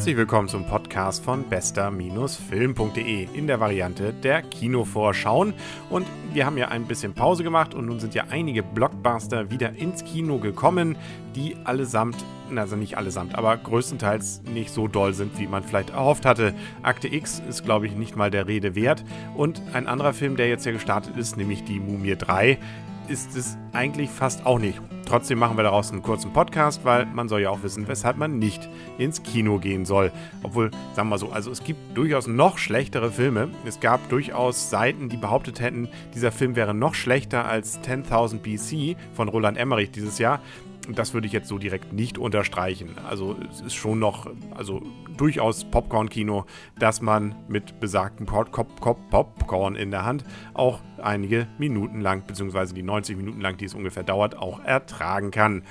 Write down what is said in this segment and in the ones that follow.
Herzlich willkommen zum Podcast von bester-film.de in der Variante der Kinovorschauen. Und wir haben ja ein bisschen Pause gemacht und nun sind ja einige Blockbuster wieder ins Kino gekommen, die allesamt, also nicht allesamt, aber größtenteils nicht so doll sind, wie man vielleicht erhofft hatte. Akte X ist, glaube ich, nicht mal der Rede wert. Und ein anderer Film, der jetzt ja gestartet ist, nämlich die Mumie 3, ist es eigentlich fast auch nicht. Trotzdem machen wir daraus einen kurzen Podcast, weil man soll ja auch wissen, weshalb man nicht ins Kino gehen soll. Obwohl, sagen wir mal so, also es gibt durchaus noch schlechtere Filme. Es gab durchaus Seiten, die behauptet hätten, dieser Film wäre noch schlechter als 10.000 BC von Roland Emmerich dieses Jahr das würde ich jetzt so direkt nicht unterstreichen. Also es ist schon noch, also durchaus Popcorn-Kino, dass man mit besagtem Pop Popcorn in der Hand auch einige Minuten lang, beziehungsweise die 90 Minuten lang, die es ungefähr dauert, auch ertragen kann.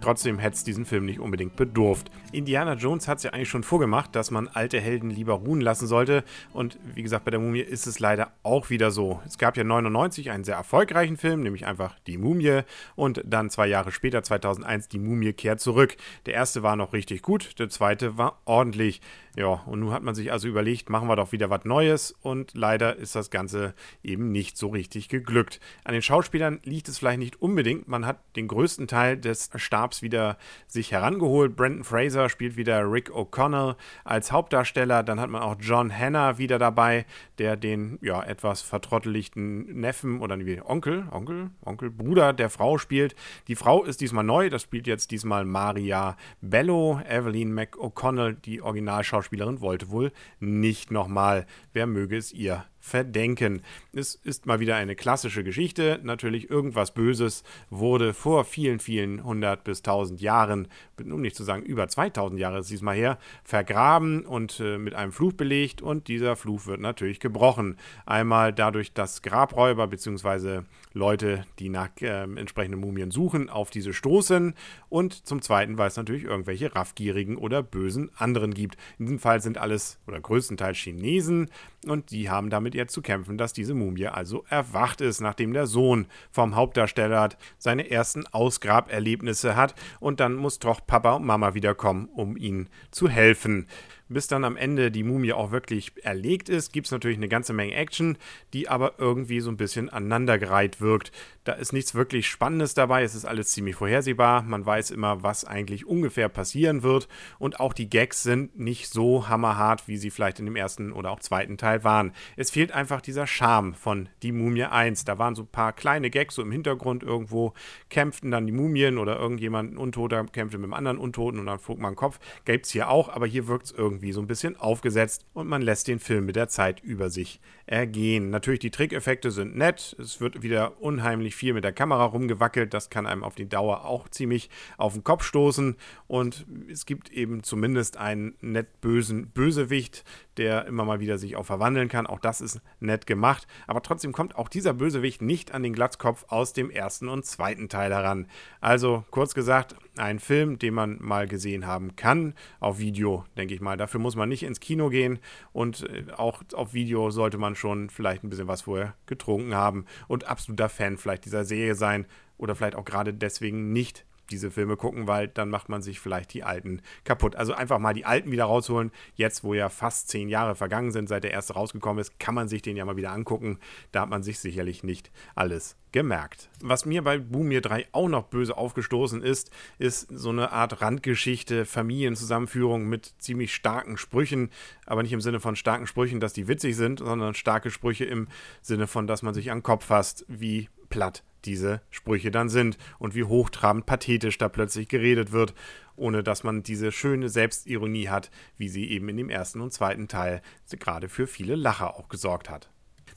Trotzdem hätte es diesen Film nicht unbedingt bedurft. Indiana Jones hat es ja eigentlich schon vorgemacht, dass man alte Helden lieber ruhen lassen sollte. Und wie gesagt, bei der Mumie ist es leider auch wieder so. Es gab ja 99 einen sehr erfolgreichen Film, nämlich einfach Die Mumie. Und dann zwei Jahre später, 2001, Die Mumie kehrt zurück. Der erste war noch richtig gut, der zweite war ordentlich. Ja, und nun hat man sich also überlegt, machen wir doch wieder was Neues. Und leider ist das Ganze eben nicht so richtig geglückt. An den Schauspielern liegt es vielleicht nicht unbedingt. Man hat den größten Teil des Stabs Stabs wieder sich herangeholt. Brandon Fraser spielt wieder Rick O'Connell als Hauptdarsteller. Dann hat man auch John Hanna wieder dabei, der den ja etwas vertrottelichten Neffen oder wie Onkel, Onkel, Onkel, Bruder der Frau spielt. Die Frau ist diesmal neu. Das spielt jetzt diesmal Maria Bello. Evelyn McO'Connell, die Originalschauspielerin, wollte wohl nicht nochmal. Wer möge es ihr verdenken. Es ist mal wieder eine klassische Geschichte. Natürlich irgendwas Böses wurde vor vielen, vielen hundert bis tausend Jahren, um nicht zu sagen über 2000 Jahre ist diesmal her, vergraben und äh, mit einem Fluch belegt und dieser Fluch wird natürlich gebrochen. Einmal dadurch, dass Grabräuber bzw. Leute, die nach äh, entsprechenden Mumien suchen, auf diese stoßen und zum Zweiten, weil es natürlich irgendwelche raffgierigen oder bösen anderen gibt. In diesem Fall sind alles oder größtenteils Chinesen und die haben damit jetzt zu kämpfen, dass diese Mumie also erwacht ist, nachdem der Sohn vom Hauptdarsteller seine ersten Ausgraberlebnisse hat und dann muss doch Papa und Mama wiederkommen, um ihnen zu helfen bis dann am Ende die Mumie auch wirklich erlegt ist, gibt es natürlich eine ganze Menge Action, die aber irgendwie so ein bisschen aneinandergereiht wirkt. Da ist nichts wirklich Spannendes dabei, es ist alles ziemlich vorhersehbar, man weiß immer, was eigentlich ungefähr passieren wird und auch die Gags sind nicht so hammerhart, wie sie vielleicht in dem ersten oder auch zweiten Teil waren. Es fehlt einfach dieser Charme von Die Mumie 1. Da waren so ein paar kleine Gags so im Hintergrund irgendwo, kämpften dann die Mumien oder irgendjemand, ein Untoter, kämpfte mit einem anderen Untoten und dann flog man den Kopf. Gäbe hier auch, aber hier wirkt es irgendwie so ein bisschen aufgesetzt und man lässt den Film mit der Zeit über sich ergehen. Natürlich, die Trickeffekte sind nett. Es wird wieder unheimlich viel mit der Kamera rumgewackelt. Das kann einem auf die Dauer auch ziemlich auf den Kopf stoßen. Und es gibt eben zumindest einen nett bösen Bösewicht, der immer mal wieder sich auch verwandeln kann. Auch das ist nett gemacht. Aber trotzdem kommt auch dieser Bösewicht nicht an den Glatzkopf aus dem ersten und zweiten Teil heran. Also kurz gesagt, ein Film, den man mal gesehen haben kann. Auf Video, denke ich mal. Dafür muss man nicht ins Kino gehen. Und äh, auch auf Video sollte man schon vielleicht ein bisschen was vorher getrunken haben und absoluter Fan vielleicht dieser Serie sein oder vielleicht auch gerade deswegen nicht diese Filme gucken, weil dann macht man sich vielleicht die alten kaputt. Also einfach mal die alten wieder rausholen. Jetzt, wo ja fast zehn Jahre vergangen sind, seit der erste rausgekommen ist, kann man sich den ja mal wieder angucken. Da hat man sich sicherlich nicht alles gemerkt. Was mir bei Boomir 3 auch noch böse aufgestoßen ist, ist so eine Art Randgeschichte, Familienzusammenführung mit ziemlich starken Sprüchen, aber nicht im Sinne von starken Sprüchen, dass die witzig sind, sondern starke Sprüche im Sinne von, dass man sich an den Kopf fasst, wie platt diese Sprüche dann sind und wie hochtrabend pathetisch da plötzlich geredet wird, ohne dass man diese schöne Selbstironie hat, wie sie eben in dem ersten und zweiten Teil gerade für viele Lacher auch gesorgt hat.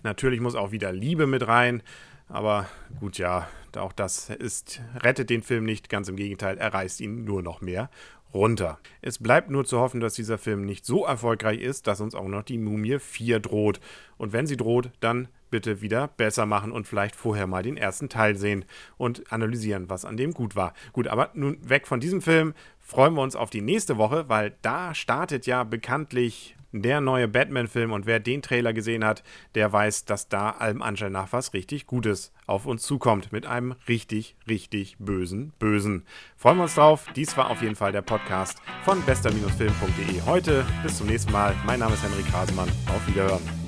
Natürlich muss auch wieder Liebe mit rein, aber gut, ja, auch das ist, rettet den Film nicht, ganz im Gegenteil, er reißt ihn nur noch mehr runter. Es bleibt nur zu hoffen, dass dieser Film nicht so erfolgreich ist, dass uns auch noch die Mumie 4 droht. Und wenn sie droht, dann bitte wieder besser machen und vielleicht vorher mal den ersten Teil sehen und analysieren, was an dem gut war. Gut, aber nun weg von diesem Film freuen wir uns auf die nächste Woche, weil da startet ja bekanntlich der neue Batman-Film. Und wer den Trailer gesehen hat, der weiß, dass da allem Anschein nach was richtig Gutes auf uns zukommt. Mit einem richtig, richtig bösen Bösen. Freuen wir uns drauf. Dies war auf jeden Fall der Podcast von bester-film.de heute. Bis zum nächsten Mal. Mein Name ist Henrik Hasemann. Auf Wiederhören.